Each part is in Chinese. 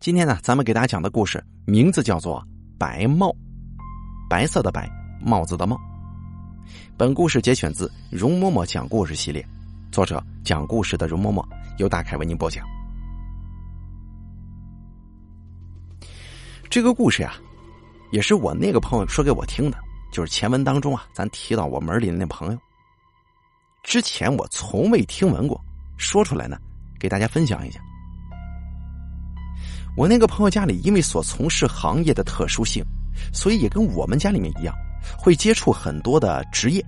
今天呢，咱们给大家讲的故事名字叫做《白帽》，白色的白，帽子的帽。本故事节选自容嬷嬷讲故事系列，作者讲故事的容嬷嬷由大凯为您播讲。这个故事呀，也是我那个朋友说给我听的，就是前文当中啊，咱提到我门里的那朋友。之前我从未听闻过，说出来呢，给大家分享一下。我那个朋友家里因为所从事行业的特殊性，所以也跟我们家里面一样，会接触很多的职业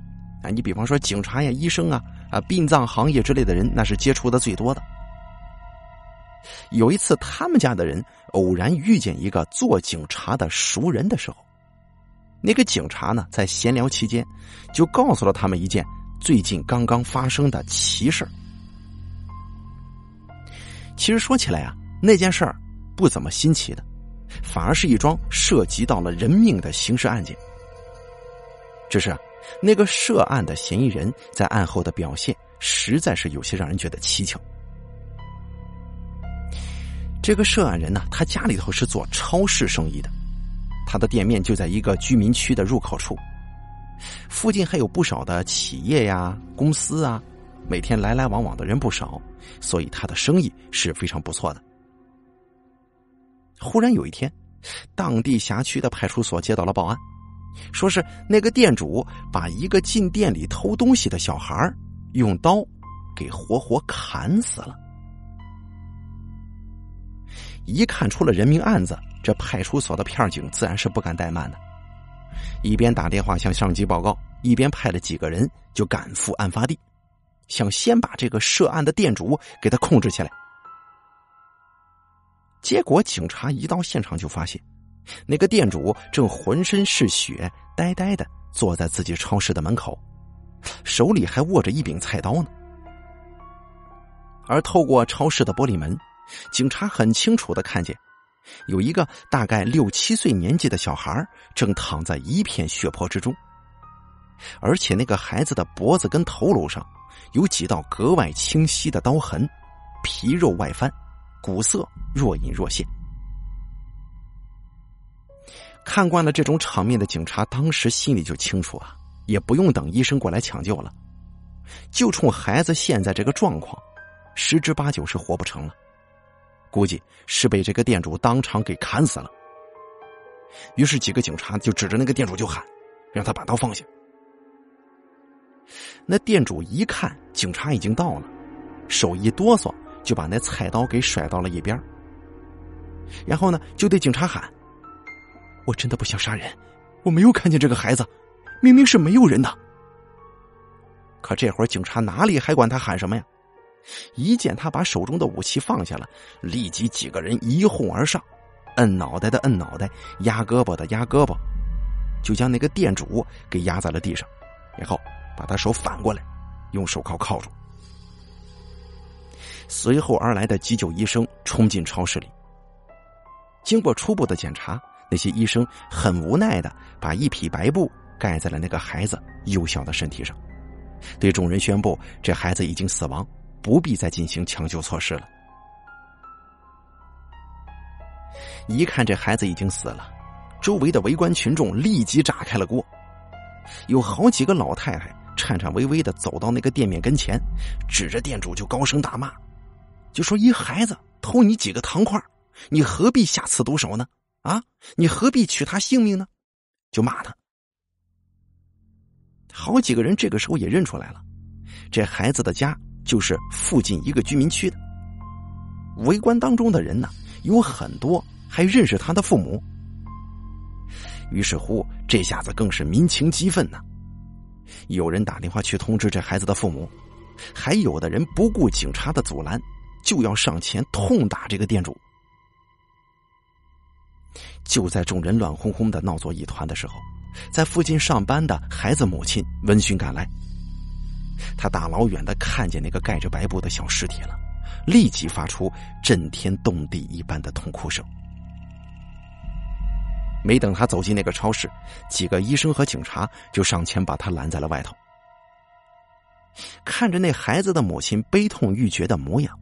啊。你比方说警察呀、医生啊、啊殡葬行业之类的人，那是接触的最多的。有一次，他们家的人偶然遇见一个做警察的熟人的时候，那个警察呢，在闲聊期间，就告诉了他们一件最近刚刚发生的奇事其实说起来啊，那件事儿。不怎么新奇的，反而是一桩涉及到了人命的刑事案件。只是那个涉案的嫌疑人在案后的表现，实在是有些让人觉得蹊跷。这个涉案人呢，他家里头是做超市生意的，他的店面就在一个居民区的入口处，附近还有不少的企业呀、公司啊，每天来来往往的人不少，所以他的生意是非常不错的。忽然有一天，当地辖区的派出所接到了报案，说是那个店主把一个进店里偷东西的小孩用刀给活活砍死了。一看出了人命案子，这派出所的片警自然是不敢怠慢的，一边打电话向上级报告，一边派了几个人就赶赴案发地，想先把这个涉案的店主给他控制起来。结果警察一到现场就发现，那个店主正浑身是血，呆呆的坐在自己超市的门口，手里还握着一柄菜刀呢。而透过超市的玻璃门，警察很清楚的看见，有一个大概六七岁年纪的小孩正躺在一片血泊之中，而且那个孩子的脖子跟头颅上有几道格外清晰的刀痕，皮肉外翻。古色若隐若现，看惯了这种场面的警察，当时心里就清楚啊，也不用等医生过来抢救了，就冲孩子现在这个状况，十之八九是活不成了，估计是被这个店主当场给砍死了。于是几个警察就指着那个店主就喊，让他把刀放下。那店主一看警察已经到了，手一哆嗦。就把那菜刀给甩到了一边，然后呢，就对警察喊：“我真的不想杀人，我没有看见这个孩子，明明是没有人的。”可这会儿警察哪里还管他喊什么呀？一见他把手中的武器放下了，立即几个人一哄而上，摁脑袋的摁脑袋，压胳膊的压胳膊，就将那个店主给压在了地上，然后把他手反过来，用手铐铐住。随后而来的急救医生冲进超市里，经过初步的检查，那些医生很无奈的把一匹白布盖在了那个孩子幼小的身体上，对众人宣布这孩子已经死亡，不必再进行抢救措施了。一看这孩子已经死了，周围的围观群众立即炸开了锅，有好几个老太太颤颤巍巍的走到那个店面跟前，指着店主就高声大骂。就说一孩子偷你几个糖块，你何必下此毒手呢？啊，你何必取他性命呢？就骂他。好几个人这个时候也认出来了，这孩子的家就是附近一个居民区的。围观当中的人呢，有很多还认识他的父母。于是乎，这下子更是民情激愤呐。有人打电话去通知这孩子的父母，还有的人不顾警察的阻拦。就要上前痛打这个店主。就在众人乱哄哄的闹作一团的时候，在附近上班的孩子母亲闻讯赶来，他大老远的看见那个盖着白布的小尸体了，立即发出震天动地一般的痛哭声。没等他走进那个超市，几个医生和警察就上前把他拦在了外头。看着那孩子的母亲悲痛欲绝的模样。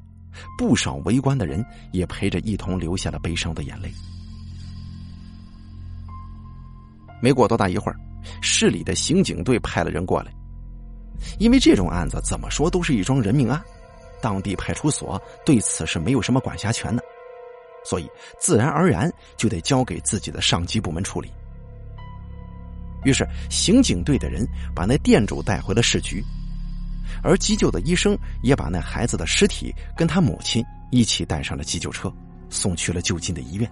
不少围观的人也陪着一同流下了悲伤的眼泪。没过多大一会儿，市里的刑警队派了人过来，因为这种案子怎么说都是一桩人命案，当地派出所对此是没有什么管辖权的，所以自然而然就得交给自己的上级部门处理。于是，刑警队的人把那店主带回了市局，而急救的医生也把那孩子的尸体跟他母亲一起带上了急救车，送去了就近的医院。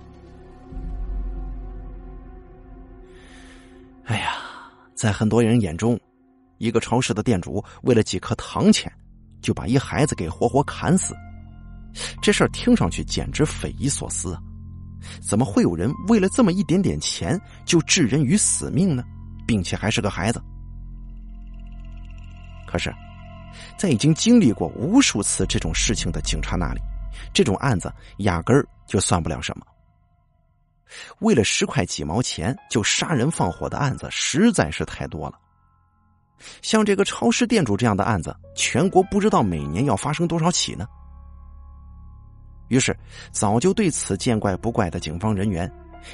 哎呀，在很多人眼中，一个超市的店主为了几颗糖钱，就把一孩子给活活砍死，这事儿听上去简直匪夷所思啊！怎么会有人为了这么一点点钱就置人于死命呢？并且还是个孩子。可是，在已经经历过无数次这种事情的警察那里，这种案子压根儿就算不了什么。为了十块几毛钱就杀人放火的案子实在是太多了。像这个超市店主这样的案子，全国不知道每年要发生多少起呢。于是，早就对此见怪不怪的警方人员，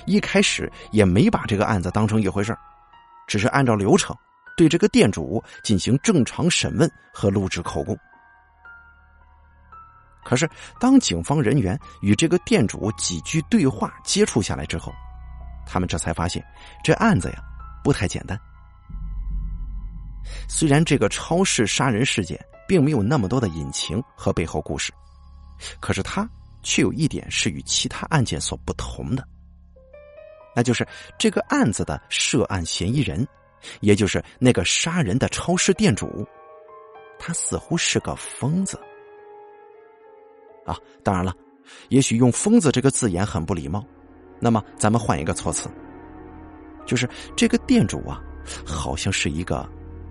一开始也没把这个案子当成一回事只是按照流程对这个店主进行正常审问和录制口供。可是，当警方人员与这个店主几句对话接触下来之后，他们这才发现这案子呀不太简单。虽然这个超市杀人事件并没有那么多的隐情和背后故事，可是它却有一点是与其他案件所不同的。那就是这个案子的涉案嫌疑人，也就是那个杀人的超市店主，他似乎是个疯子。啊，当然了，也许用“疯子”这个字眼很不礼貌，那么咱们换一个措辞，就是这个店主啊，好像是一个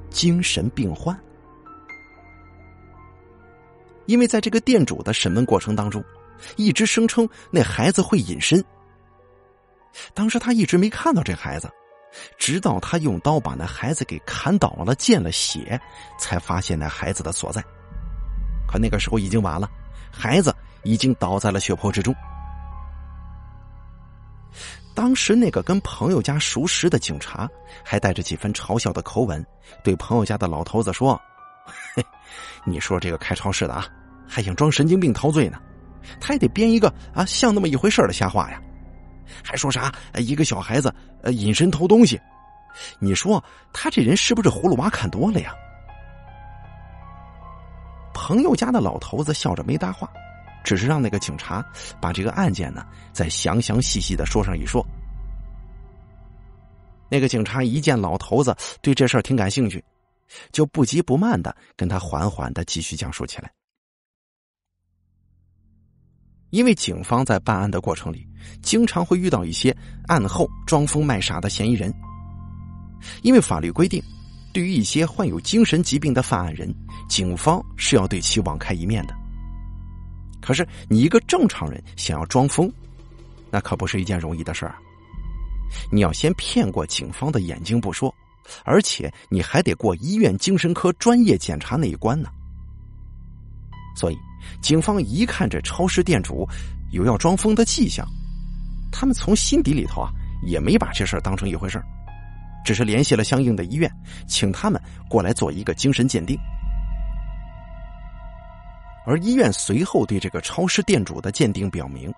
精神病患，因为在这个店主的审问过程当中，一直声称那孩子会隐身。当时他一直没看到这孩子，直到他用刀把那孩子给砍倒了，见了血，才发现那孩子的所在。可那个时候已经晚了，孩子已经倒在了血泊之中。当时那个跟朋友家熟识的警察，还带着几分嘲笑的口吻，对朋友家的老头子说：“嘿，你说这个开超市的啊，还想装神经病逃罪呢？他也得编一个啊像那么一回事的瞎话呀。”还说啥？一个小孩子呃隐身偷东西，你说他这人是不是葫芦娃看多了呀？朋友家的老头子笑着没搭话，只是让那个警察把这个案件呢再详详细细的说上一说。那个警察一见老头子对这事儿挺感兴趣，就不急不慢的跟他缓缓的继续讲述起来。因为警方在办案的过程里，经常会遇到一些案后装疯卖傻的嫌疑人。因为法律规定，对于一些患有精神疾病的犯案人，警方是要对其网开一面的。可是，你一个正常人想要装疯，那可不是一件容易的事儿。你要先骗过警方的眼睛不说，而且你还得过医院精神科专业检查那一关呢。所以。警方一看这超市店主有要装疯的迹象，他们从心底里头啊也没把这事儿当成一回事只是联系了相应的医院，请他们过来做一个精神鉴定。而医院随后对这个超市店主的鉴定表明，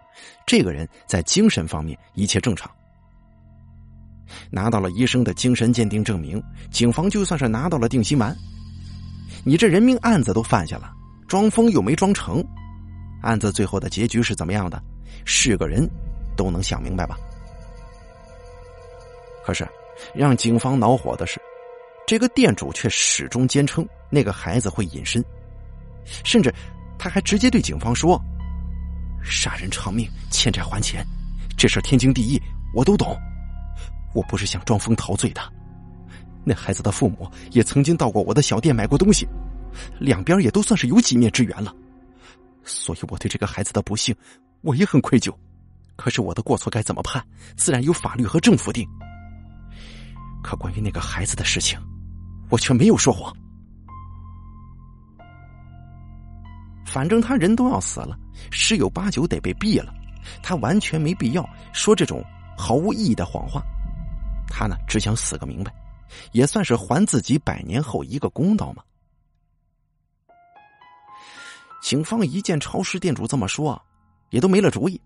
这个人在精神方面一切正常。拿到了医生的精神鉴定证明，警方就算是拿到了定心丸。你这人命案子都犯下了。装疯又没装成，案子最后的结局是怎么样的？是个人都能想明白吧？可是，让警方恼火的是，这个店主却始终坚称那个孩子会隐身，甚至他还直接对警方说：“杀人偿命，欠债还钱，这事天经地义，我都懂。我不是想装疯逃罪的。那孩子的父母也曾经到过我的小店买过东西。”两边也都算是有几面之缘了，所以我对这个孩子的不幸，我也很愧疚。可是我的过错该怎么判，自然由法律和政府定。可关于那个孩子的事情，我却没有说谎。反正他人都要死了，十有八九得被毙了，他完全没必要说这种毫无意义的谎话。他呢，只想死个明白，也算是还自己百年后一个公道嘛。警方一见超市店主这么说，也都没了主意。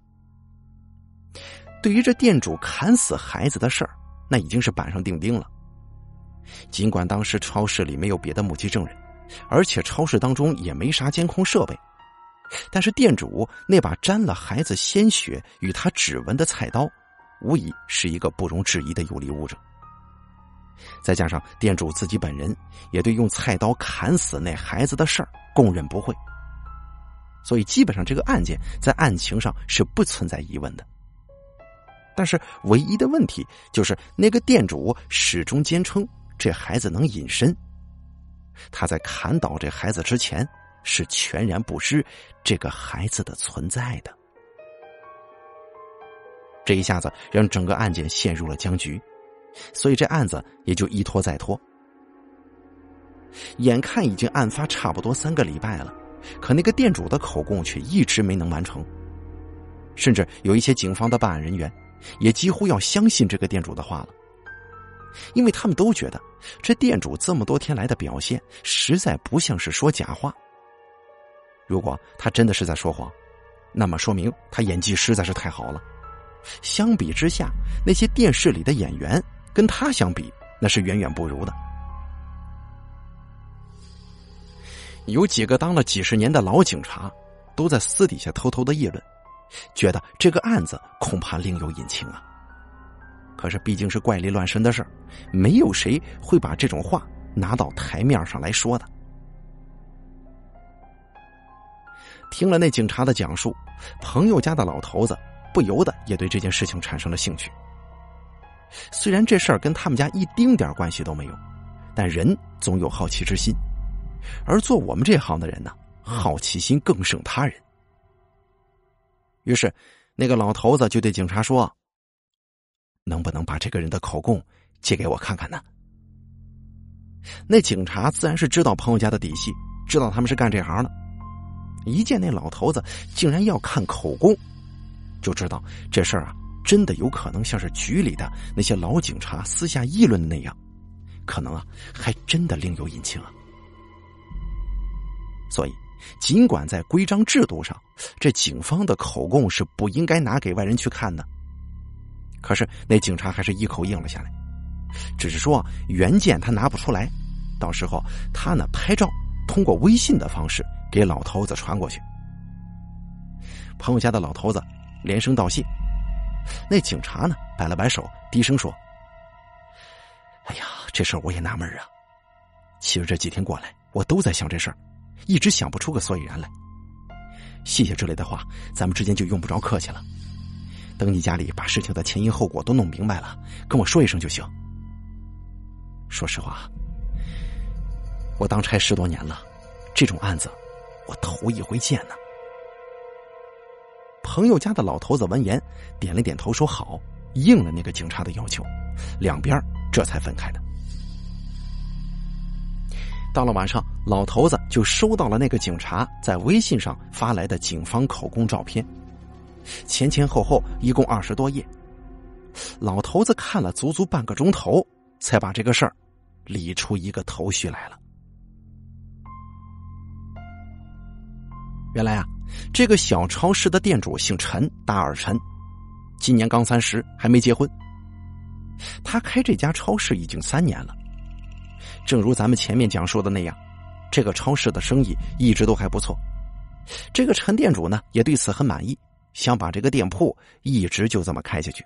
对于这店主砍死孩子的事儿，那已经是板上钉钉了。尽管当时超市里没有别的目击证人，而且超市当中也没啥监控设备，但是店主那把沾了孩子鲜血与他指纹的菜刀。无疑是一个不容置疑的有力物证。再加上店主自己本人也对用菜刀砍死那孩子的事儿供认不讳，所以基本上这个案件在案情上是不存在疑问的。但是唯一的问题就是那个店主始终坚称这孩子能隐身，他在砍倒这孩子之前是全然不知这个孩子的存在的。这一下子让整个案件陷入了僵局，所以这案子也就一拖再拖。眼看已经案发差不多三个礼拜了，可那个店主的口供却一直没能完成。甚至有一些警方的办案人员也几乎要相信这个店主的话了，因为他们都觉得这店主这么多天来的表现实在不像是说假话。如果他真的是在说谎，那么说明他演技实在是太好了。相比之下，那些电视里的演员跟他相比，那是远远不如的。有几个当了几十年的老警察，都在私底下偷偷的议论，觉得这个案子恐怕另有隐情啊。可是毕竟是怪力乱神的事儿，没有谁会把这种话拿到台面上来说的。听了那警察的讲述，朋友家的老头子。不由得也对这件事情产生了兴趣。虽然这事儿跟他们家一丁点关系都没有，但人总有好奇之心，而做我们这行的人呢，好奇心更胜他人。于是，那个老头子就对警察说：“能不能把这个人的口供借给我看看呢？”那警察自然是知道朋友家的底细，知道他们是干这行的。一见那老头子竟然要看口供。就知道这事儿啊，真的有可能像是局里的那些老警察私下议论的那样，可能啊，还真的另有隐情啊。所以，尽管在规章制度上，这警方的口供是不应该拿给外人去看的，可是那警察还是一口应了下来，只是说原件他拿不出来，到时候他呢拍照，通过微信的方式给老头子传过去。朋友家的老头子。连声道谢，那警察呢？摆了摆手，低声说：“哎呀，这事儿我也纳闷啊。其实这几天过来，我都在想这事儿，一直想不出个所以然来。谢谢之类的话，咱们之间就用不着客气了。等你家里把事情的前因后果都弄明白了，跟我说一声就行。说实话，我当差十多年了，这种案子我头一回见呢。”朋友家的老头子闻言，点了点头，说：“好，应了那个警察的要求。”两边这才分开的。到了晚上，老头子就收到了那个警察在微信上发来的警方口供照片，前前后后一共二十多页。老头子看了足足半个钟头，才把这个事儿理出一个头绪来了。原来啊。这个小超市的店主姓陈，大耳陈，今年刚三十，还没结婚。他开这家超市已经三年了。正如咱们前面讲述的那样，这个超市的生意一直都还不错。这个陈店主呢，也对此很满意，想把这个店铺一直就这么开下去。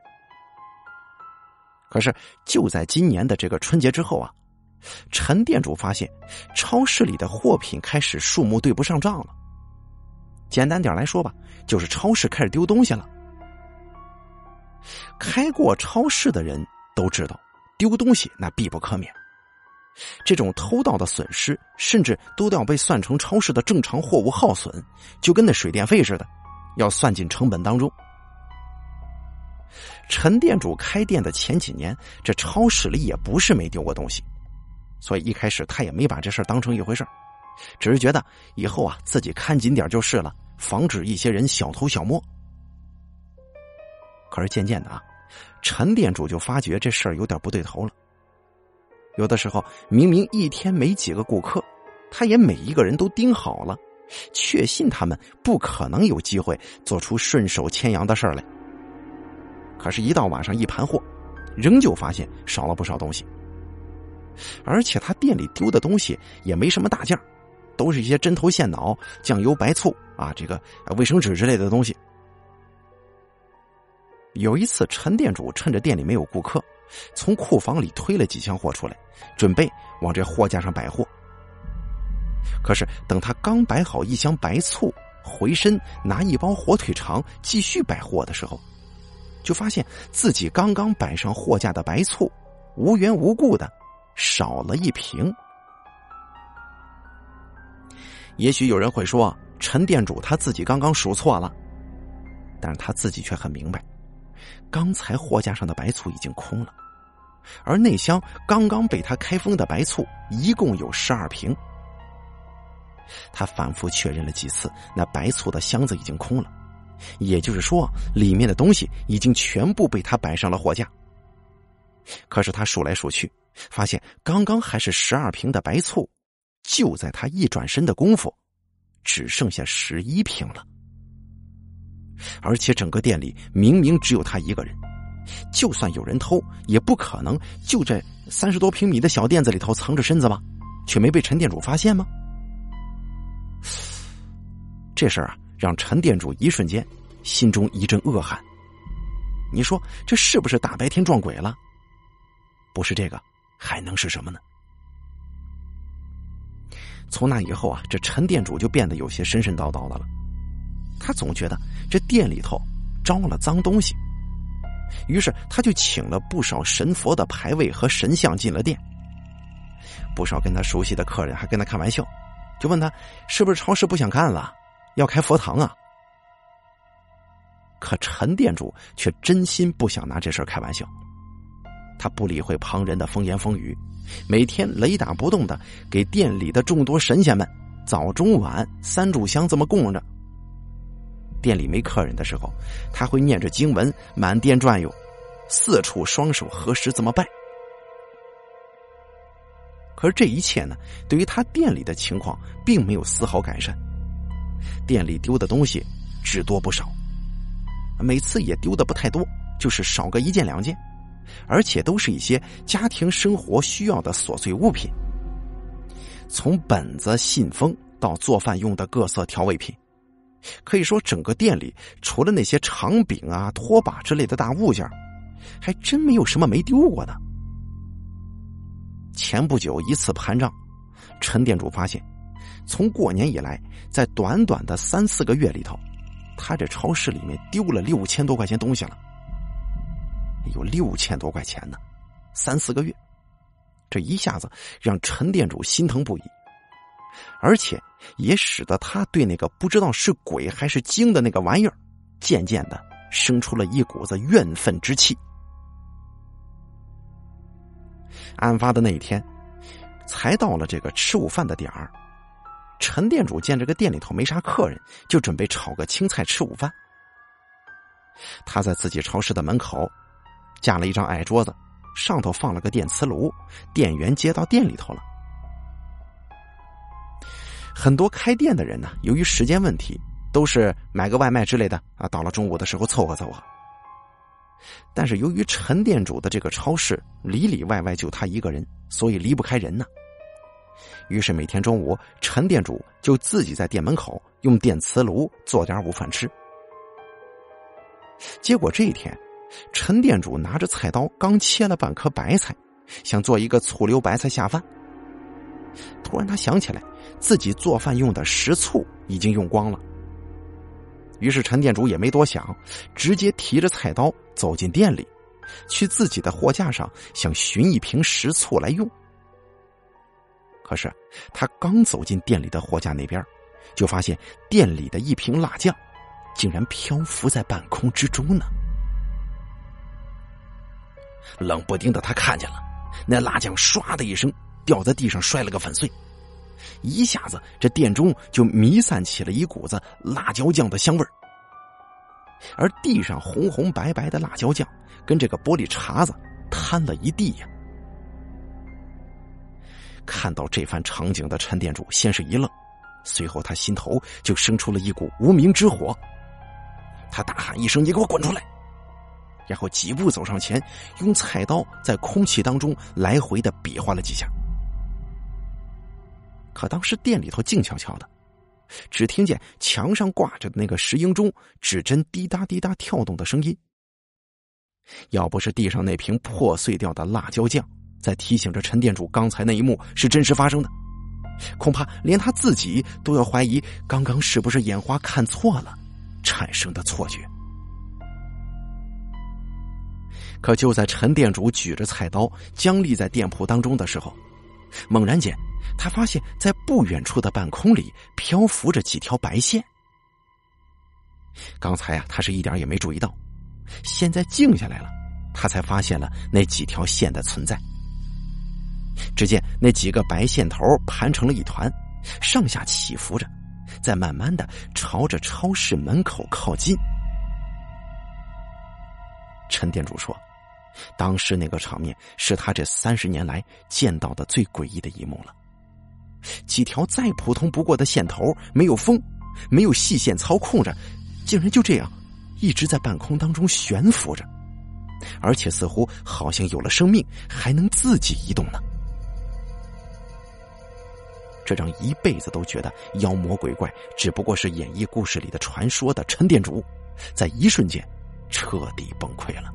可是就在今年的这个春节之后啊，陈店主发现超市里的货品开始数目对不上账了。简单点来说吧，就是超市开始丢东西了。开过超市的人都知道，丢东西那必不可免。这种偷盗的损失，甚至都要被算成超市的正常货物耗损，就跟那水电费似的，要算进成本当中。陈店主开店的前几年，这超市里也不是没丢过东西，所以一开始他也没把这事当成一回事只是觉得以后啊自己看紧点就是了，防止一些人小偷小摸。可是渐渐的啊，陈店主就发觉这事儿有点不对头了。有的时候明明一天没几个顾客，他也每一个人都盯好了，确信他们不可能有机会做出顺手牵羊的事儿来。可是，一到晚上一盘货，仍旧发现少了不少东西。而且他店里丢的东西也没什么大件都是一些针头线脑、酱油、白醋啊，这个卫生纸之类的东西。有一次，陈店主趁着店里没有顾客，从库房里推了几箱货出来，准备往这货架上摆货。可是，等他刚摆好一箱白醋，回身拿一包火腿肠继续摆货的时候，就发现自己刚刚摆上货架的白醋，无缘无故的少了一瓶。也许有人会说，陈店主他自己刚刚数错了，但是他自己却很明白。刚才货架上的白醋已经空了，而那箱刚刚被他开封的白醋一共有十二瓶。他反复确认了几次，那白醋的箱子已经空了，也就是说，里面的东西已经全部被他摆上了货架。可是他数来数去，发现刚刚还是十二瓶的白醋，就在他一转身的功夫，只剩下十一瓶了。而且整个店里明明只有他一个人，就算有人偷，也不可能就这三十多平米的小店子里头藏着身子吧？却没被陈店主发现吗？这事儿啊，让陈店主一瞬间心中一阵恶寒。你说这是不是大白天撞鬼了？不是这个，还能是什么呢？从那以后啊，这陈店主就变得有些神神叨叨的了。他总觉得这店里头招了脏东西，于是他就请了不少神佛的牌位和神像进了店。不少跟他熟悉的客人还跟他开玩笑，就问他是不是超市不想干了，要开佛堂啊？可陈店主却真心不想拿这事开玩笑，他不理会旁人的风言风语，每天雷打不动的给店里的众多神仙们早中晚三炷香这么供着。店里没客人的时候，他会念着经文满店转悠，四处双手合十这么拜。可是这一切呢，对于他店里的情况并没有丝毫改善。店里丢的东西只多不少，每次也丢的不太多，就是少个一件两件，而且都是一些家庭生活需要的琐碎物品，从本子、信封到做饭用的各色调味品。可以说，整个店里除了那些长柄啊、拖把之类的大物件，还真没有什么没丢过的。前不久一次盘账，陈店主发现，从过年以来，在短短的三四个月里头，他这超市里面丢了六千多块钱东西了。有六千多块钱呢，三四个月，这一下子让陈店主心疼不已。而且也使得他对那个不知道是鬼还是精的那个玩意儿，渐渐的生出了一股子怨愤之气。案发的那一天，才到了这个吃午饭的点儿，陈店主见这个店里头没啥客人，就准备炒个青菜吃午饭。他在自己超市的门口架了一张矮桌子，上头放了个电磁炉，电源接到店里头了。很多开店的人呢，由于时间问题，都是买个外卖之类的啊，到了中午的时候凑合凑合。但是由于陈店主的这个超市里里外外就他一个人，所以离不开人呢。于是每天中午，陈店主就自己在店门口用电磁炉做点午饭吃。结果这一天，陈店主拿着菜刀刚切了半颗白菜，想做一个醋溜白菜下饭。突然，他想起来自己做饭用的食醋已经用光了。于是陈店主也没多想，直接提着菜刀走进店里，去自己的货架上想寻一瓶食醋来用。可是他刚走进店里的货架那边，就发现店里的一瓶辣酱竟然漂浮在半空之中呢。冷不丁的，他看见了那辣酱唰的一声。掉在地上，摔了个粉碎。一下子这店中就弥散起了一股子辣椒酱的香味儿，而地上红红白白的辣椒酱跟这个玻璃碴子摊了一地呀。看到这番场景的陈店主先是一愣，随后他心头就生出了一股无名之火，他大喊一声：“你给我滚出来！”然后几步走上前，用菜刀在空气当中来回的比划了几下。可当时店里头静悄悄的，只听见墙上挂着的那个石英钟指针滴答滴答跳动的声音。要不是地上那瓶破碎掉的辣椒酱在提醒着陈店主刚才那一幕是真实发生的，恐怕连他自己都要怀疑刚刚是不是眼花看错了产生的错觉。可就在陈店主举着菜刀僵立在店铺当中的时候，猛然间，他发现，在不远处的半空里漂浮着几条白线。刚才啊，他是一点也没注意到，现在静下来了，他才发现了那几条线的存在。只见那几个白线头盘成了一团，上下起伏着，在慢慢的朝着超市门口靠近。陈店主说。当时那个场面是他这三十年来见到的最诡异的一幕了。几条再普通不过的线头，没有风，没有细线操控着，竟然就这样一直在半空当中悬浮着，而且似乎好像有了生命，还能自己移动呢。这让一辈子都觉得妖魔鬼怪只不过是演绎故事里的传说的陈店主，在一瞬间彻底崩溃了。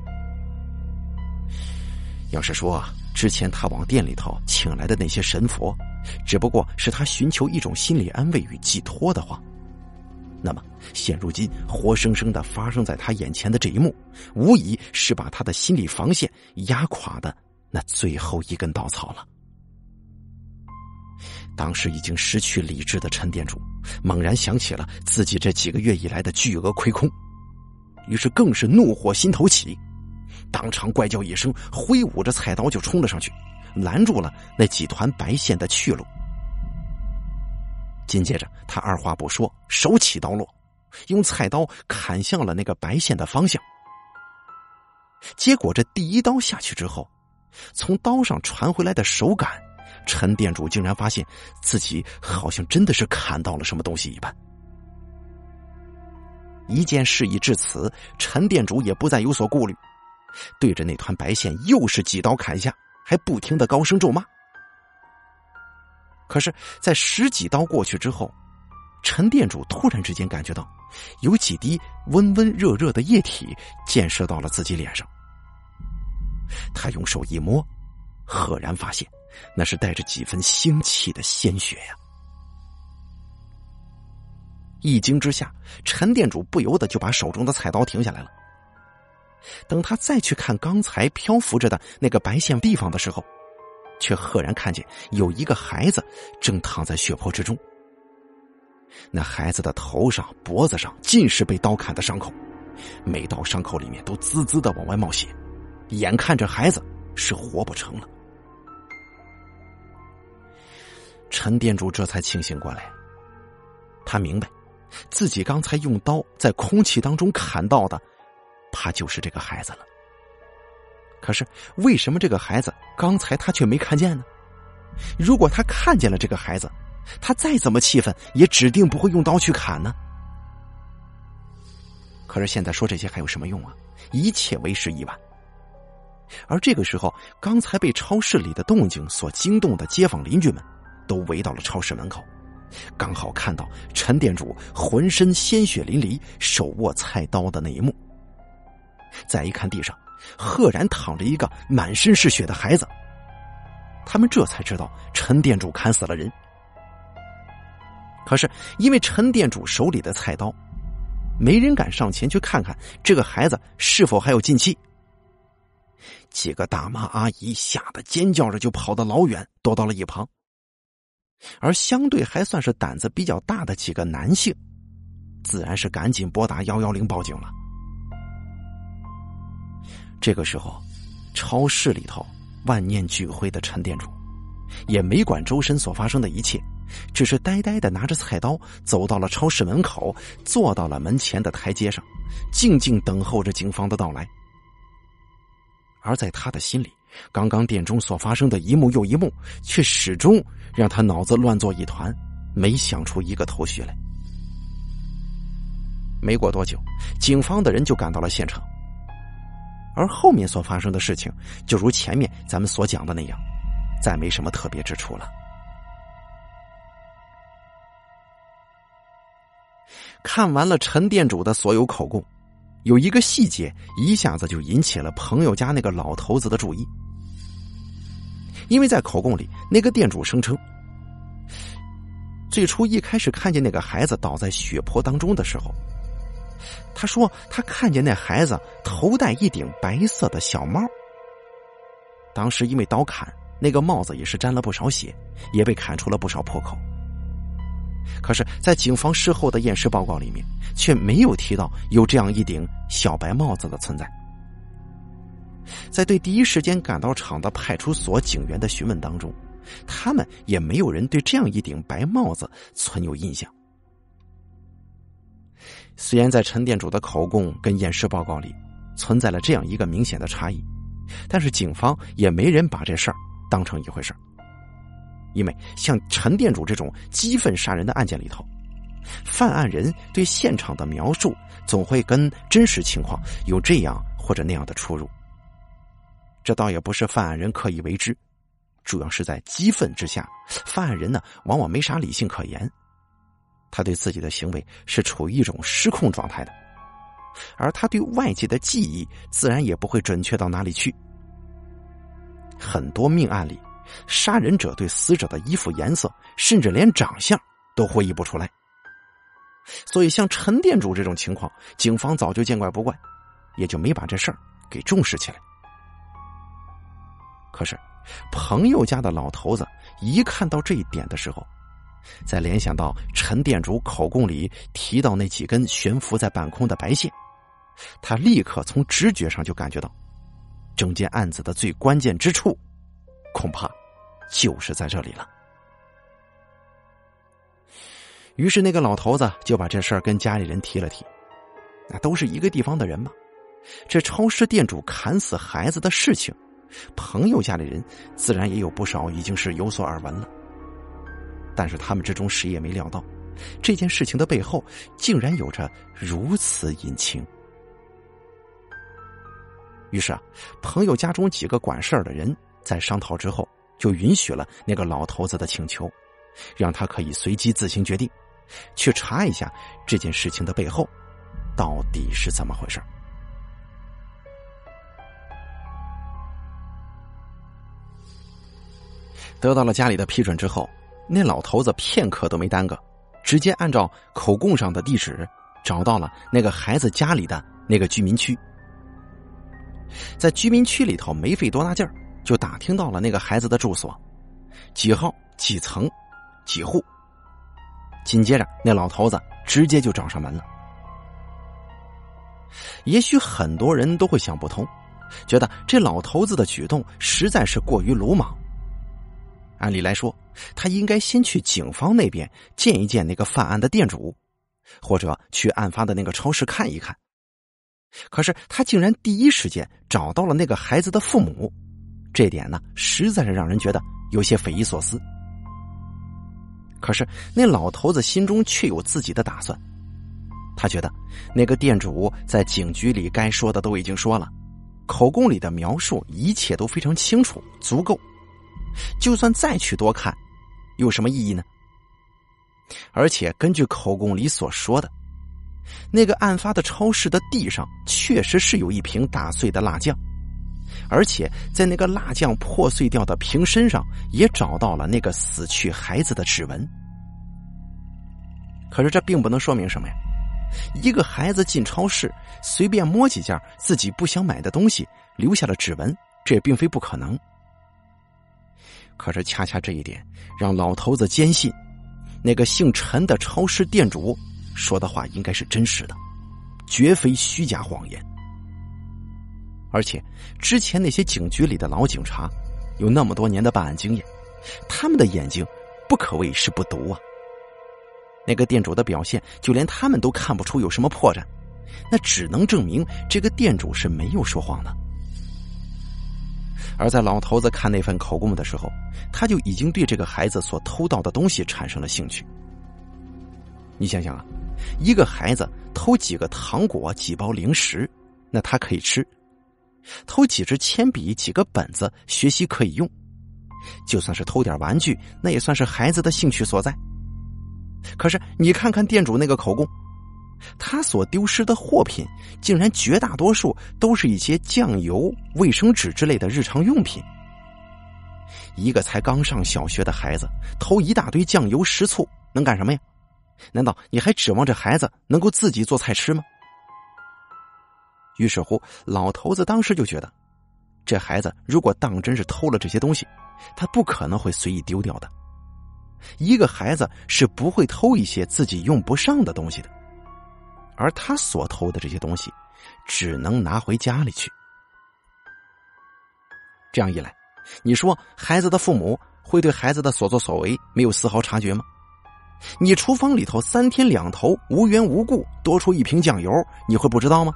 要是说之前他往店里头请来的那些神佛，只不过是他寻求一种心理安慰与寄托的话，那么现如今活生生的发生在他眼前的这一幕，无疑是把他的心理防线压垮的那最后一根稻草了。当时已经失去理智的陈店主，猛然想起了自己这几个月以来的巨额亏空，于是更是怒火心头起。当场怪叫一声，挥舞着菜刀就冲了上去，拦住了那几团白线的去路。紧接着，他二话不说，手起刀落，用菜刀砍向了那个白线的方向。结果，这第一刀下去之后，从刀上传回来的手感，陈店主竟然发现自己好像真的是砍到了什么东西一般。一件事已至此，陈店主也不再有所顾虑。对着那团白线又是几刀砍下，还不停的高声咒骂。可是，在十几刀过去之后，陈店主突然之间感觉到，有几滴温温热热的液体溅射到了自己脸上。他用手一摸，赫然发现，那是带着几分腥气的鲜血呀！一惊之下，陈店主不由得就把手中的菜刀停下来了。等他再去看刚才漂浮着的那个白线地方的时候，却赫然看见有一个孩子正躺在血泊之中。那孩子的头上、脖子上尽是被刀砍的伤口，每道伤口里面都滋滋的往外冒血，眼看着孩子是活不成了。陈店主这才清醒过来，他明白，自己刚才用刀在空气当中砍到的。他就是这个孩子了。可是为什么这个孩子刚才他却没看见呢？如果他看见了这个孩子，他再怎么气愤，也指定不会用刀去砍呢。可是现在说这些还有什么用啊？一切为时已晚。而这个时候，刚才被超市里的动静所惊动的街坊邻居们，都围到了超市门口，刚好看到陈店主浑身鲜血淋漓、手握菜刀的那一幕。再一看地上，赫然躺着一个满身是血的孩子。他们这才知道陈店主砍死了人。可是因为陈店主手里的菜刀，没人敢上前去看看这个孩子是否还有进气。几个大妈阿姨吓得尖叫着就跑得老远，躲到了一旁。而相对还算是胆子比较大的几个男性，自然是赶紧拨打幺幺零报警了。这个时候，超市里头万念俱灰的陈店主，也没管周身所发生的一切，只是呆呆的拿着菜刀走到了超市门口，坐到了门前的台阶上，静静等候着警方的到来。而在他的心里，刚刚店中所发生的一幕又一幕，却始终让他脑子乱作一团，没想出一个头绪来。没过多久，警方的人就赶到了现场，而后面所发生的事情，就如前面咱们所讲的那样，再没什么特别之处了。看完了陈店主的所有口供，有一个细节一下子就引起了朋友家那个老头子的注意。因为在口供里，那个店主声称，最初一开始看见那个孩子倒在血泊当中的时候，他说他看见那孩子头戴一顶白色的小帽。当时因为刀砍，那个帽子也是沾了不少血，也被砍出了不少破口。可是，在警方事后的验尸报告里面，却没有提到有这样一顶小白帽子的存在。在对第一时间赶到场的派出所警员的询问当中，他们也没有人对这样一顶白帽子存有印象。虽然在陈店主的口供跟验尸报告里存在了这样一个明显的差异，但是警方也没人把这事儿当成一回事儿因为像陈店主这种激愤杀人的案件里头，犯案人对现场的描述总会跟真实情况有这样或者那样的出入。这倒也不是犯案人刻意为之，主要是在激愤之下，犯案人呢往往没啥理性可言，他对自己的行为是处于一种失控状态的，而他对外界的记忆自然也不会准确到哪里去。很多命案里，杀人者对死者的衣服颜色，甚至连长相都回忆不出来，所以像陈店主这种情况，警方早就见怪不怪，也就没把这事儿给重视起来。可是，朋友家的老头子一看到这一点的时候，再联想到陈店主口供里提到那几根悬浮在半空的白线，他立刻从直觉上就感觉到，整件案子的最关键之处，恐怕就是在这里了。于是，那个老头子就把这事儿跟家里人提了提，那都是一个地方的人嘛，这超市店主砍死孩子的事情。朋友家里人自然也有不少已经是有所耳闻了，但是他们之中谁也没料到，这件事情的背后竟然有着如此隐情。于是啊，朋友家中几个管事儿的人在商讨之后，就允许了那个老头子的请求，让他可以随机自行决定，去查一下这件事情的背后到底是怎么回事。得到了家里的批准之后，那老头子片刻都没耽搁，直接按照口供上的地址找到了那个孩子家里的那个居民区。在居民区里头，没费多大劲儿，就打听到了那个孩子的住所，几号、几层、几户。紧接着，那老头子直接就找上门了。也许很多人都会想不通，觉得这老头子的举动实在是过于鲁莽。按理来说，他应该先去警方那边见一见那个犯案的店主，或者去案发的那个超市看一看。可是他竟然第一时间找到了那个孩子的父母，这点呢，实在是让人觉得有些匪夷所思。可是那老头子心中却有自己的打算，他觉得那个店主在警局里该说的都已经说了，口供里的描述一切都非常清楚，足够。就算再去多看，有什么意义呢？而且根据口供里所说的，那个案发的超市的地上确实是有一瓶打碎的辣酱，而且在那个辣酱破碎掉的瓶身上也找到了那个死去孩子的指纹。可是这并不能说明什么呀？一个孩子进超市随便摸几件自己不想买的东西，留下了指纹，这也并非不可能。可是，恰恰这一点让老头子坚信，那个姓陈的超市店主说的话应该是真实的，绝非虚假谎言。而且，之前那些警局里的老警察，有那么多年的办案经验，他们的眼睛不可谓是不毒啊。那个店主的表现，就连他们都看不出有什么破绽，那只能证明这个店主是没有说谎的。而在老头子看那份口供的时候，他就已经对这个孩子所偷盗的东西产生了兴趣。你想想啊，一个孩子偷几个糖果、几包零食，那他可以吃；偷几支铅笔、几个本子，学习可以用；就算是偷点玩具，那也算是孩子的兴趣所在。可是你看看店主那个口供，他所丢失的货品，竟然绝大多数都是一些酱油、卫生纸之类的日常用品。一个才刚上小学的孩子偷一大堆酱油、食醋，能干什么呀？难道你还指望这孩子能够自己做菜吃吗？于是乎，老头子当时就觉得，这孩子如果当真是偷了这些东西，他不可能会随意丢掉的。一个孩子是不会偷一些自己用不上的东西的，而他所偷的这些东西，只能拿回家里去。这样一来，你说孩子的父母会对孩子的所作所为没有丝毫察觉吗？你厨房里头三天两头无缘无故多出一瓶酱油，你会不知道吗？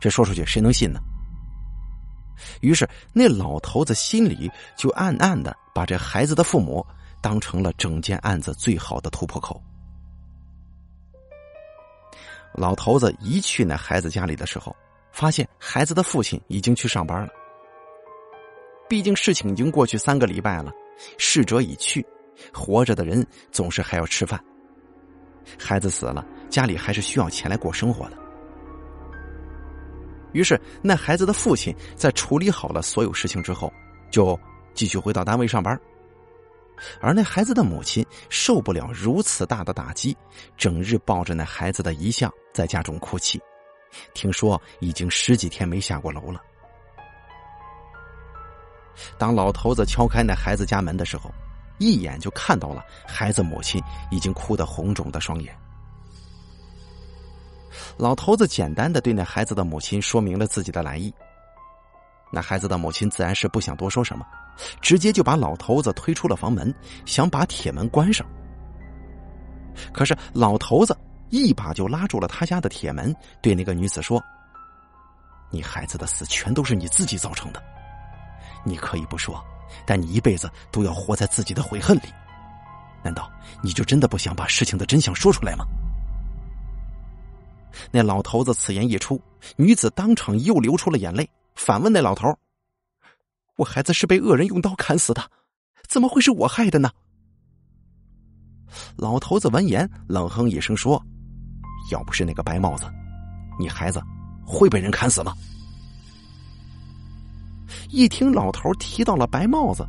这说出去谁能信呢？于是那老头子心里就暗暗的把这孩子的父母。当成了整件案子最好的突破口。老头子一去那孩子家里的时候，发现孩子的父亲已经去上班了。毕竟事情已经过去三个礼拜了，逝者已去，活着的人总是还要吃饭。孩子死了，家里还是需要钱来过生活的。于是，那孩子的父亲在处理好了所有事情之后，就继续回到单位上班。而那孩子的母亲受不了如此大的打击，整日抱着那孩子的遗像在家中哭泣。听说已经十几天没下过楼了。当老头子敲开那孩子家门的时候，一眼就看到了孩子母亲已经哭得红肿的双眼。老头子简单的对那孩子的母亲说明了自己的来意。那孩子的母亲自然是不想多说什么。直接就把老头子推出了房门，想把铁门关上。可是老头子一把就拉住了他家的铁门，对那个女子说：“你孩子的死全都是你自己造成的，你可以不说，但你一辈子都要活在自己的悔恨里。难道你就真的不想把事情的真相说出来吗？”那老头子此言一出，女子当场又流出了眼泪，反问那老头。我孩子是被恶人用刀砍死的，怎么会是我害的呢？老头子闻言冷哼一声说：“要不是那个白帽子，你孩子会被人砍死吗？”一听老头提到了白帽子，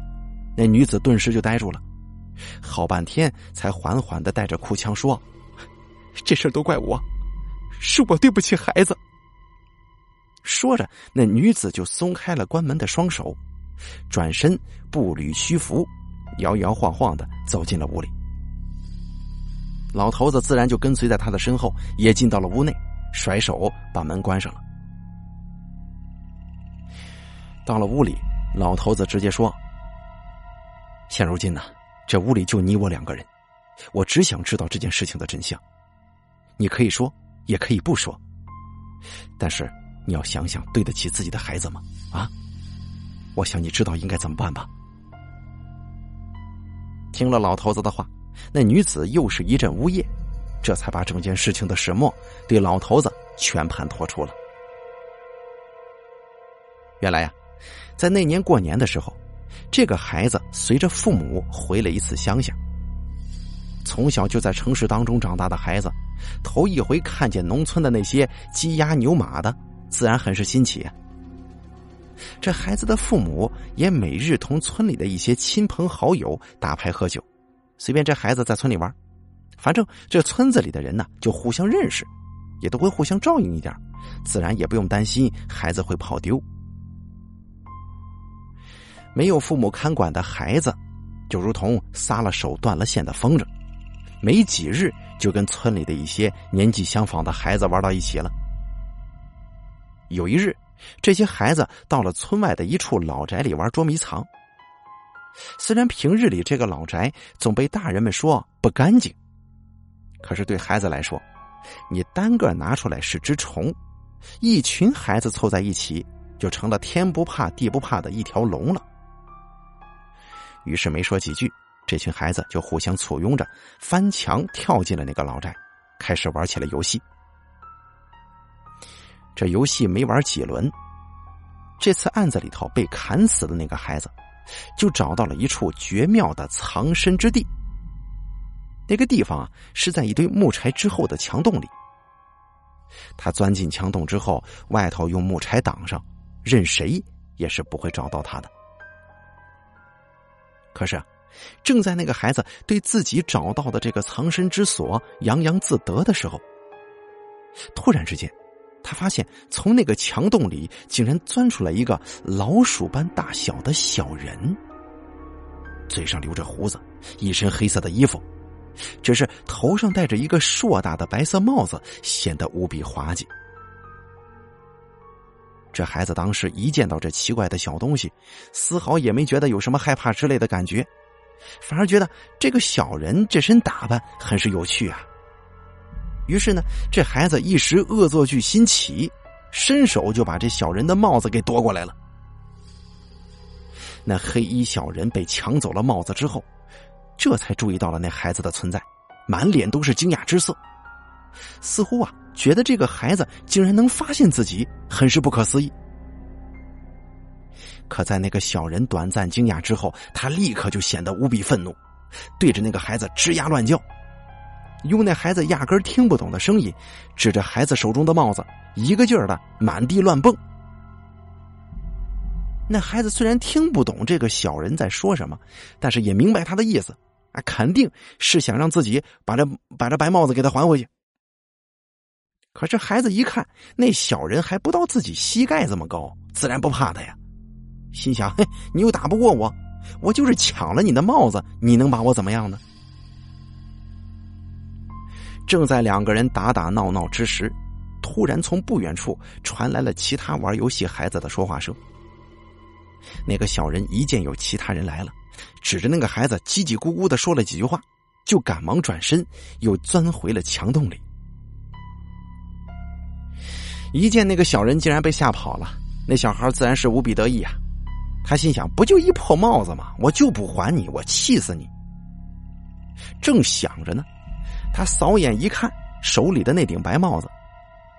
那女子顿时就呆住了，好半天才缓缓的带着哭腔说：“这事都怪我，是我对不起孩子。”说着，那女子就松开了关门的双手。转身，步履虚浮，摇摇晃晃的走进了屋里。老头子自然就跟随在他的身后，也进到了屋内，甩手把门关上了。到了屋里，老头子直接说：“现如今呢，这屋里就你我两个人，我只想知道这件事情的真相。你可以说，也可以不说，但是你要想想，对得起自己的孩子吗？啊？”我想你知道应该怎么办吧？听了老头子的话，那女子又是一阵呜咽，这才把整件事情的始末对老头子全盘托出了。原来呀，在那年过年的时候，这个孩子随着父母回了一次乡下。从小就在城市当中长大的孩子，头一回看见农村的那些鸡鸭牛马的，自然很是新奇。这孩子的父母也每日同村里的一些亲朋好友打牌喝酒，随便这孩子在村里玩，反正这村子里的人呢就互相认识，也都会互相照应一点，自然也不用担心孩子会跑丢。没有父母看管的孩子，就如同撒了手断了线的风筝，没几日就跟村里的一些年纪相仿的孩子玩到一起了。有一日。这些孩子到了村外的一处老宅里玩捉迷藏。虽然平日里这个老宅总被大人们说不干净，可是对孩子来说，你单个拿出来是只虫，一群孩子凑在一起就成了天不怕地不怕的一条龙了。于是没说几句，这群孩子就互相簇拥着翻墙跳进了那个老宅，开始玩起了游戏。这游戏没玩几轮，这次案子里头被砍死的那个孩子，就找到了一处绝妙的藏身之地。那个地方啊，是在一堆木柴之后的墙洞里。他钻进墙洞之后，外头用木柴挡上，任谁也是不会找到他的。可是，正在那个孩子对自己找到的这个藏身之所洋洋自得的时候，突然之间。他发现，从那个墙洞里竟然钻出来一个老鼠般大小的小人，嘴上留着胡子，一身黑色的衣服，只是头上戴着一个硕大的白色帽子，显得无比滑稽。这孩子当时一见到这奇怪的小东西，丝毫也没觉得有什么害怕之类的感觉，反而觉得这个小人这身打扮很是有趣啊。于是呢，这孩子一时恶作剧心起，伸手就把这小人的帽子给夺过来了。那黑衣小人被抢走了帽子之后，这才注意到了那孩子的存在，满脸都是惊讶之色，似乎啊觉得这个孩子竟然能发现自己，很是不可思议。可在那个小人短暂惊讶之后，他立刻就显得无比愤怒，对着那个孩子吱呀乱叫。用那孩子压根听不懂的声音，指着孩子手中的帽子，一个劲儿的满地乱蹦。那孩子虽然听不懂这个小人在说什么，但是也明白他的意思，啊，肯定是想让自己把这把这白帽子给他还回去。可是孩子一看那小人还不到自己膝盖这么高，自然不怕他呀，心想：嘿，你又打不过我，我就是抢了你的帽子，你能把我怎么样呢？正在两个人打打闹闹之时，突然从不远处传来了其他玩游戏孩子的说话声。那个小人一见有其他人来了，指着那个孩子叽叽咕咕的说了几句话，就赶忙转身，又钻回了墙洞里。一见那个小人竟然被吓跑了，那小孩自然是无比得意啊！他心想：不就一破帽子吗？我就不还你，我气死你！正想着呢。他扫眼一看，手里的那顶白帽子，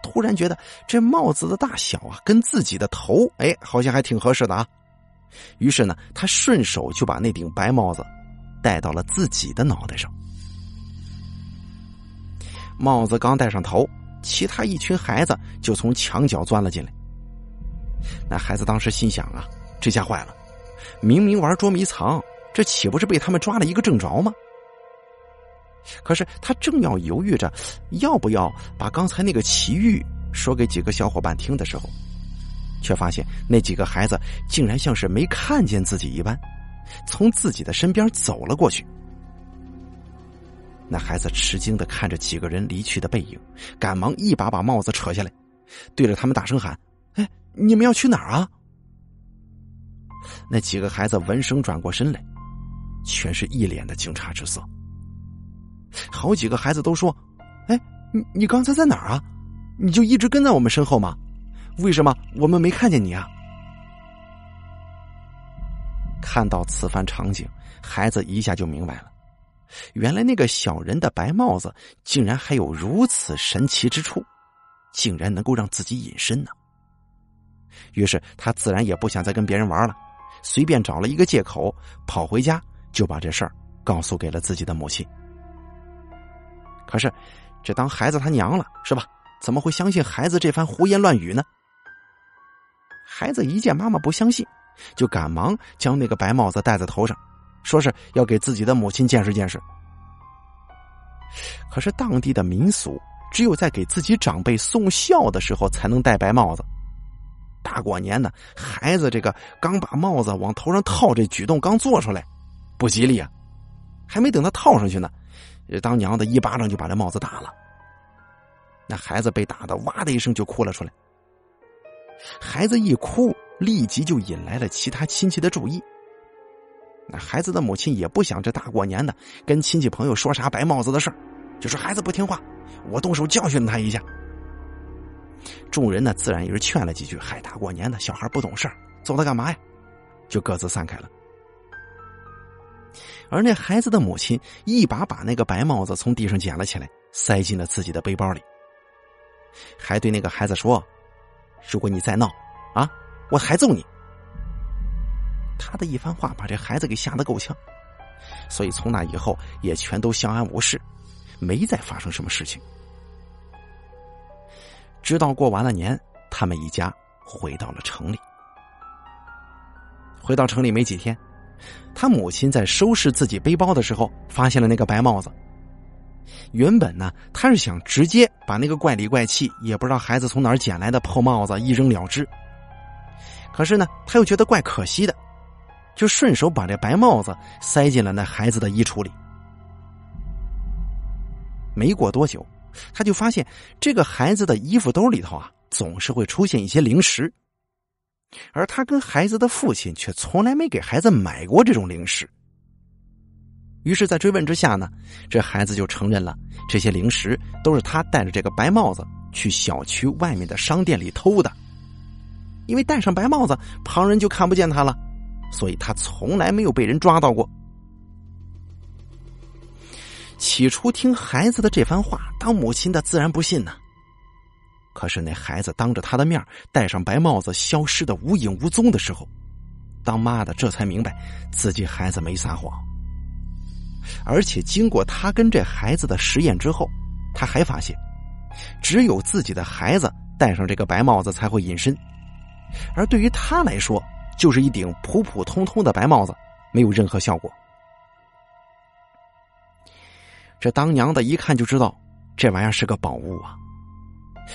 突然觉得这帽子的大小啊，跟自己的头，哎，好像还挺合适的啊。于是呢，他顺手就把那顶白帽子戴到了自己的脑袋上。帽子刚戴上头，其他一群孩子就从墙角钻了进来。那孩子当时心想啊，这下坏了，明明玩捉迷藏，这岂不是被他们抓了一个正着吗？可是他正要犹豫着，要不要把刚才那个奇遇说给几个小伙伴听的时候，却发现那几个孩子竟然像是没看见自己一般，从自己的身边走了过去。那孩子吃惊的看着几个人离去的背影，赶忙一把把帽子扯下来，对着他们大声喊：“哎，你们要去哪儿啊？”那几个孩子闻声转过身来，全是一脸的惊诧之色。好几个孩子都说：“哎，你你刚才在哪儿啊？你就一直跟在我们身后吗？为什么我们没看见你啊？”看到此番场景，孩子一下就明白了，原来那个小人的白帽子竟然还有如此神奇之处，竟然能够让自己隐身呢。于是他自然也不想再跟别人玩了，随便找了一个借口跑回家，就把这事儿告诉给了自己的母亲。可是，这当孩子他娘了是吧？怎么会相信孩子这番胡言乱语呢？孩子一见妈妈不相信，就赶忙将那个白帽子戴在头上，说是要给自己的母亲见识见识。可是当地的民俗，只有在给自己长辈送孝的时候才能戴白帽子。大过年的，孩子这个刚把帽子往头上套，这举动刚做出来，不吉利啊！还没等他套上去呢。当娘的一巴掌就把这帽子打了，那孩子被打的哇的一声就哭了出来。孩子一哭，立即就引来了其他亲戚的注意。那孩子的母亲也不想这大过年的跟亲戚朋友说啥白帽子的事儿，就说孩子不听话，我动手教训他一下。众人呢自然也是劝了几句，嗨，大过年的小孩不懂事儿，揍他干嘛呀？就各自散开了。而那孩子的母亲一把把那个白帽子从地上捡了起来，塞进了自己的背包里，还对那个孩子说：“如果你再闹，啊，我还揍你。”他的一番话把这孩子给吓得够呛，所以从那以后也全都相安无事，没再发生什么事情。直到过完了年，他们一家回到了城里。回到城里没几天，他母亲在收拾自己背包的时候，发现了那个白帽子。原本呢，他是想直接把那个怪里怪气、也不知道孩子从哪儿捡来的破帽子一扔了之。可是呢，他又觉得怪可惜的。就顺手把这白帽子塞进了那孩子的衣橱里。没过多久，他就发现这个孩子的衣服兜里头啊，总是会出现一些零食，而他跟孩子的父亲却从来没给孩子买过这种零食。于是，在追问之下呢，这孩子就承认了这些零食都是他戴着这个白帽子去小区外面的商店里偷的，因为戴上白帽子，旁人就看不见他了。所以他从来没有被人抓到过。起初听孩子的这番话，当母亲的自然不信呢。可是那孩子当着他的面戴上白帽子，消失的无影无踪的时候，当妈的这才明白自己孩子没撒谎。而且经过他跟这孩子的实验之后，他还发现，只有自己的孩子戴上这个白帽子才会隐身，而对于他来说。就是一顶普普通通的白帽子，没有任何效果。这当娘的一看就知道，这玩意儿是个宝物啊。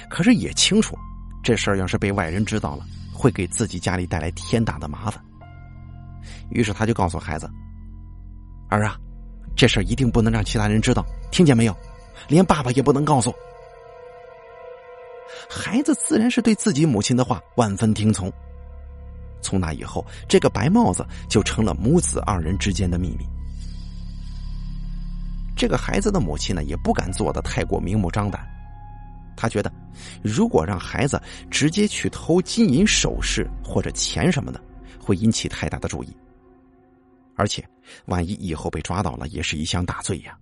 可是也清楚，这事儿要是被外人知道了，会给自己家里带来天大的麻烦。于是他就告诉孩子：“儿啊，这事儿一定不能让其他人知道，听见没有？连爸爸也不能告诉。”孩子自然是对自己母亲的话万分听从。从那以后，这个白帽子就成了母子二人之间的秘密。这个孩子的母亲呢，也不敢做的太过明目张胆。他觉得，如果让孩子直接去偷金银首饰或者钱什么的，会引起太大的注意。而且，万一以后被抓到了，也是一项大罪呀。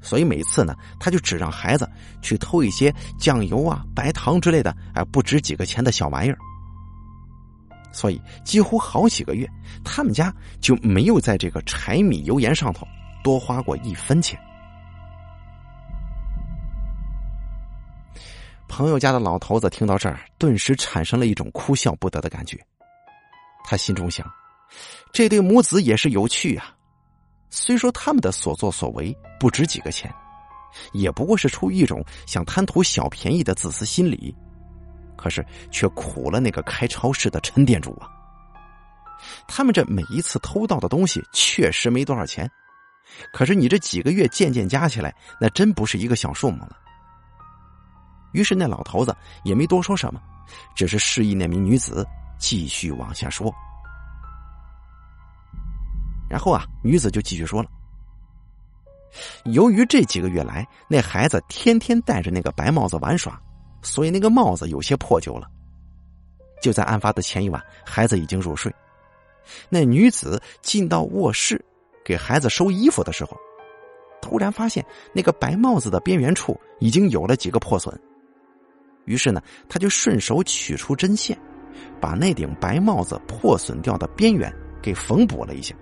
所以每次呢，他就只让孩子去偷一些酱油啊、白糖之类的，哎，不值几个钱的小玩意儿。所以，几乎好几个月，他们家就没有在这个柴米油盐上头多花过一分钱。朋友家的老头子听到这儿，顿时产生了一种哭笑不得的感觉。他心中想：这对母子也是有趣啊。虽说他们的所作所为不值几个钱，也不过是出于一种想贪图小便宜的自私心理。可是，却苦了那个开超市的陈店主啊！他们这每一次偷盗的东西确实没多少钱，可是你这几个月渐渐加起来，那真不是一个小数目了。于是那老头子也没多说什么，只是示意那名女子继续往下说。然后啊，女子就继续说了：由于这几个月来，那孩子天天戴着那个白帽子玩耍。所以那个帽子有些破旧了。就在案发的前一晚，孩子已经入睡。那女子进到卧室给孩子收衣服的时候，突然发现那个白帽子的边缘处已经有了几个破损。于是呢，他就顺手取出针线，把那顶白帽子破损掉的边缘给缝补了一下。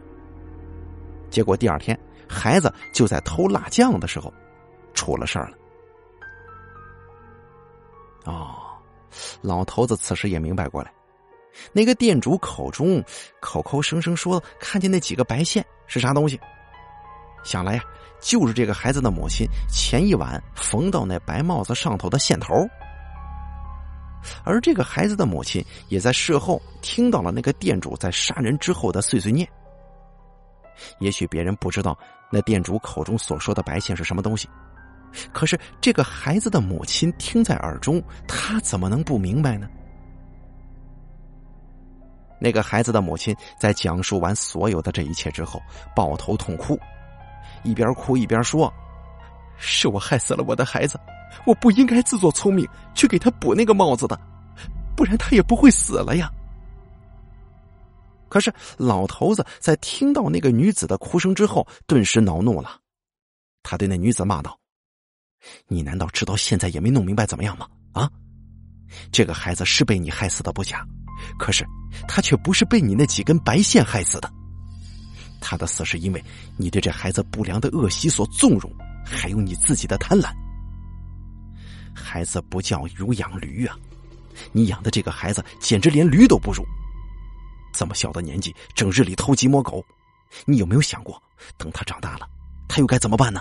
结果第二天，孩子就在偷辣酱的时候出了事儿了。哦，老头子此时也明白过来，那个店主口中口口声声说看见那几个白线是啥东西，想来呀，就是这个孩子的母亲前一晚缝到那白帽子上头的线头，而这个孩子的母亲也在事后听到了那个店主在杀人之后的碎碎念。也许别人不知道那店主口中所说的白线是什么东西。可是这个孩子的母亲听在耳中，他怎么能不明白呢？那个孩子的母亲在讲述完所有的这一切之后，抱头痛哭，一边哭一边说：“是我害死了我的孩子，我不应该自作聪明去给他补那个帽子的，不然他也不会死了呀。”可是老头子在听到那个女子的哭声之后，顿时恼怒了，他对那女子骂道：“你难道直到现在也没弄明白怎么样吗？啊，这个孩子是被你害死的不假。”可是，他却不是被你那几根白线害死的。他的死是因为你对这孩子不良的恶习所纵容，还有你自己的贪婪。孩子不教如养驴啊！你养的这个孩子简直连驴都不如。这么小的年纪，整日里偷鸡摸狗，你有没有想过，等他长大了，他又该怎么办呢？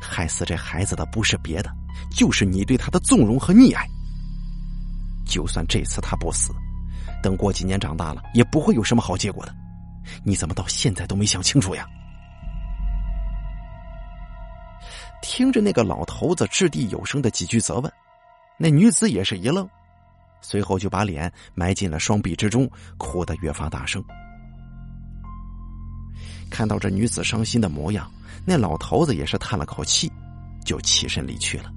害死这孩子的不是别的，就是你对他的纵容和溺爱。就算这次他不死，等过几年长大了，也不会有什么好结果的。你怎么到现在都没想清楚呀？听着那个老头子掷地有声的几句责问，那女子也是一愣，随后就把脸埋进了双臂之中，哭得越发大声。看到这女子伤心的模样，那老头子也是叹了口气，就起身离去了。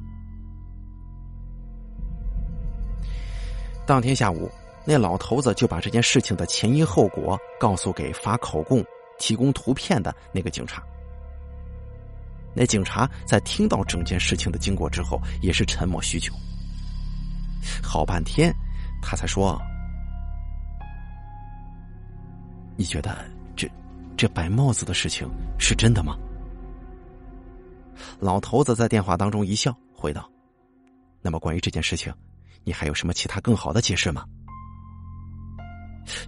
当天下午，那老头子就把这件事情的前因后果告诉给发口供、提供图片的那个警察。那警察在听到整件事情的经过之后，也是沉默许久，好半天，他才说：“你觉得这这白帽子的事情是真的吗？”老头子在电话当中一笑，回道：“那么关于这件事情。”你还有什么其他更好的解释吗？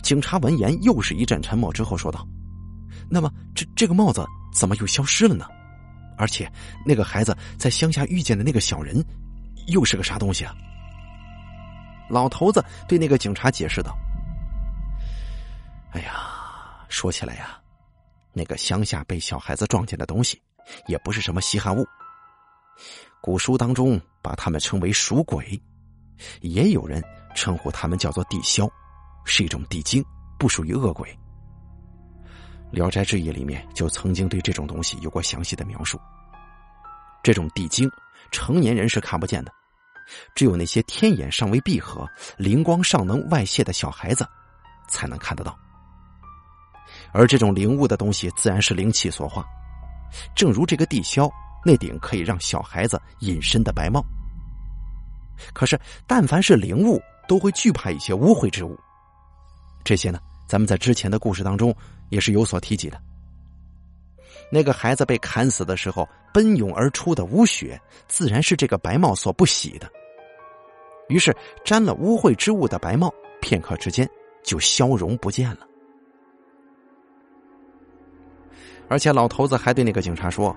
警察闻言又是一阵沉默，之后说道：“那么这这个帽子怎么又消失了呢？而且那个孩子在乡下遇见的那个小人，又是个啥东西啊？”老头子对那个警察解释道：“哎呀，说起来呀，那个乡下被小孩子撞见的东西，也不是什么稀罕物。古书当中把他们称为属鬼。”也有人称呼他们叫做地枭，是一种地精，不属于恶鬼。《聊斋志异》里面就曾经对这种东西有过详细的描述。这种地精，成年人是看不见的，只有那些天眼尚未闭合、灵光尚能外泄的小孩子，才能看得到。而这种灵物的东西，自然是灵气所化。正如这个地枭那顶可以让小孩子隐身的白帽。可是，但凡是灵物，都会惧怕一些污秽之物。这些呢，咱们在之前的故事当中也是有所提及的。那个孩子被砍死的时候，奔涌而出的污血，自然是这个白帽所不喜的。于是，沾了污秽之物的白帽，片刻之间就消融不见了。而且，老头子还对那个警察说：“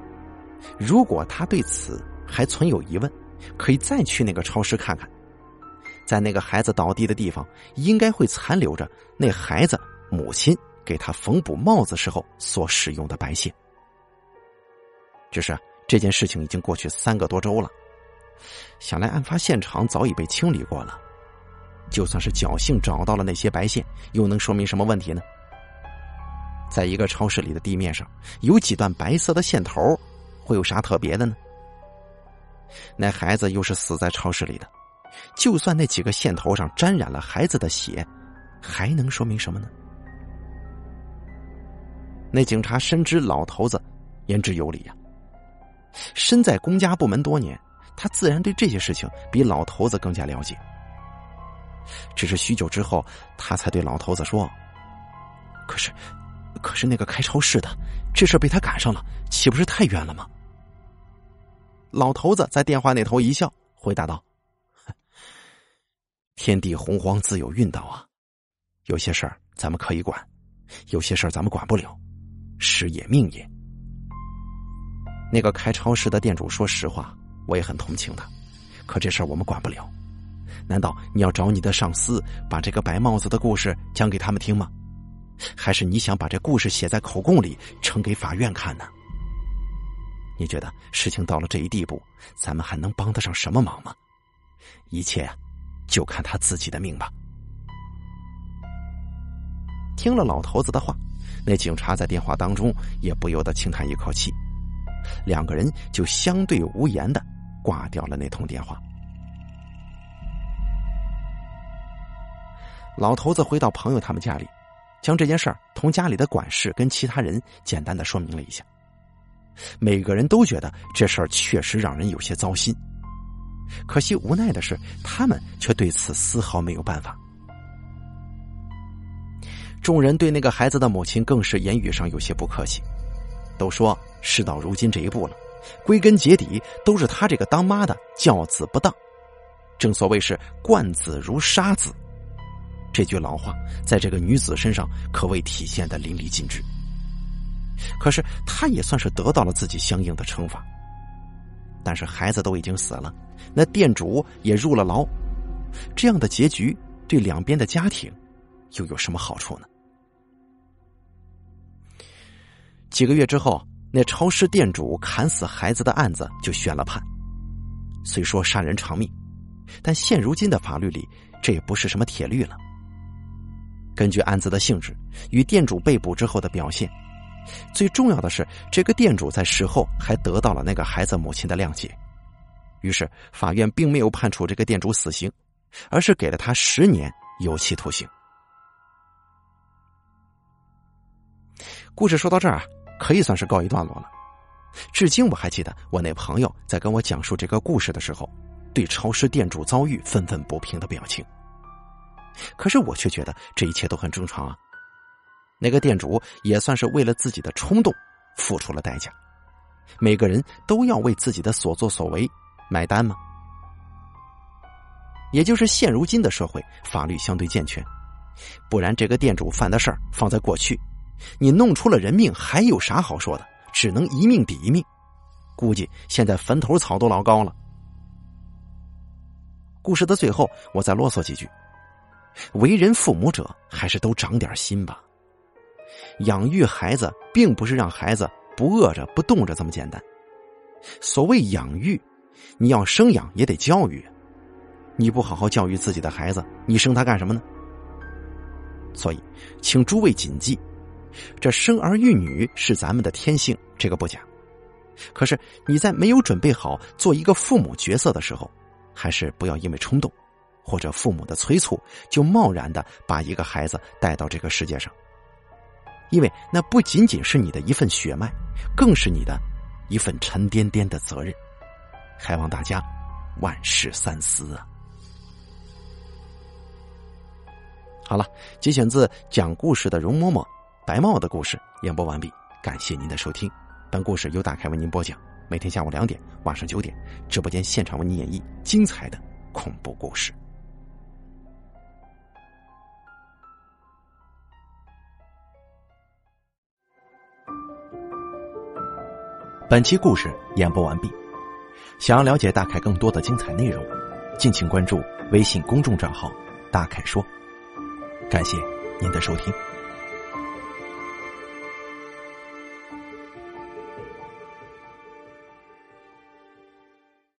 如果他对此还存有疑问。”可以再去那个超市看看，在那个孩子倒地的地方，应该会残留着那孩子母亲给他缝补帽子时候所使用的白线。只是这件事情已经过去三个多周了，想来案发现场早已被清理过了。就算是侥幸找到了那些白线，又能说明什么问题呢？在一个超市里的地面上有几段白色的线头，会有啥特别的呢？那孩子又是死在超市里的，就算那几个线头上沾染了孩子的血，还能说明什么呢？那警察深知老头子言之有理呀，身在公家部门多年，他自然对这些事情比老头子更加了解。只是许久之后，他才对老头子说：“可是，可是那个开超市的，这事被他赶上了，岂不是太冤了吗？”老头子在电话那头一笑，回答道：“ 天地洪荒自有运道啊，有些事儿咱们可以管，有些事儿咱们管不了，时也命也。”那个开超市的店主，说实话，我也很同情他，可这事儿我们管不了。难道你要找你的上司把这个白帽子的故事讲给他们听吗？还是你想把这故事写在口供里呈给法院看呢？你觉得事情到了这一地步，咱们还能帮得上什么忙吗？一切，就看他自己的命吧。听了老头子的话，那警察在电话当中也不由得轻叹一口气，两个人就相对无言的挂掉了那通电话。老头子回到朋友他们家里，将这件事儿同家里的管事跟其他人简单的说明了一下。每个人都觉得这事儿确实让人有些糟心，可惜无奈的是，他们却对此丝毫没有办法。众人对那个孩子的母亲更是言语上有些不客气，都说事到如今这一步了，归根结底都是他这个当妈的教子不当。正所谓是惯子如杀子，这句老话在这个女子身上可谓体现的淋漓尽致。可是她也算是得到了自己相应的惩罚，但是孩子都已经死了，那店主也入了牢，这样的结局对两边的家庭又有什么好处呢？几个月之后，那超市店主砍死孩子的案子就宣了判。虽说杀人偿命，但现如今的法律里，这也不是什么铁律了。根据案子的性质与店主被捕之后的表现，最重要的是，这个店主在事后还得到了那个孩子母亲的谅解。于是，法院并没有判处这个店主死刑，而是给了他十年有期徒刑。故事说到这儿啊。可以算是告一段落了。至今我还记得，我那朋友在跟我讲述这个故事的时候，对超市店主遭遇愤愤不平的表情。可是我却觉得这一切都很正常啊。那个店主也算是为了自己的冲动付出了代价。每个人都要为自己的所作所为买单吗？也就是现如今的社会法律相对健全，不然这个店主犯的事儿放在过去。你弄出了人命，还有啥好说的？只能一命抵一命。估计现在坟头草都老高了。故事的最后，我再啰嗦几句：为人父母者，还是都长点心吧。养育孩子，并不是让孩子不饿着、不冻着这么简单。所谓养育，你要生养也得教育。你不好好教育自己的孩子，你生他干什么呢？所以，请诸位谨记。这生儿育女是咱们的天性，这个不假。可是你在没有准备好做一个父母角色的时候，还是不要因为冲动或者父母的催促，就贸然的把一个孩子带到这个世界上。因为那不仅仅是你的一份血脉，更是你的一份沉甸甸的责任。还望大家万事三思啊！好了，节选自讲故事的容嬷嬷。白帽的故事演播完毕，感谢您的收听。本故事由大凯为您播讲，每天下午两点、晚上九点，直播间现场为您演绎精彩的恐怖故事。本期故事演播完毕，想要了解大凯更多的精彩内容，敬请关注微信公众账号“大凯说”。感谢您的收听。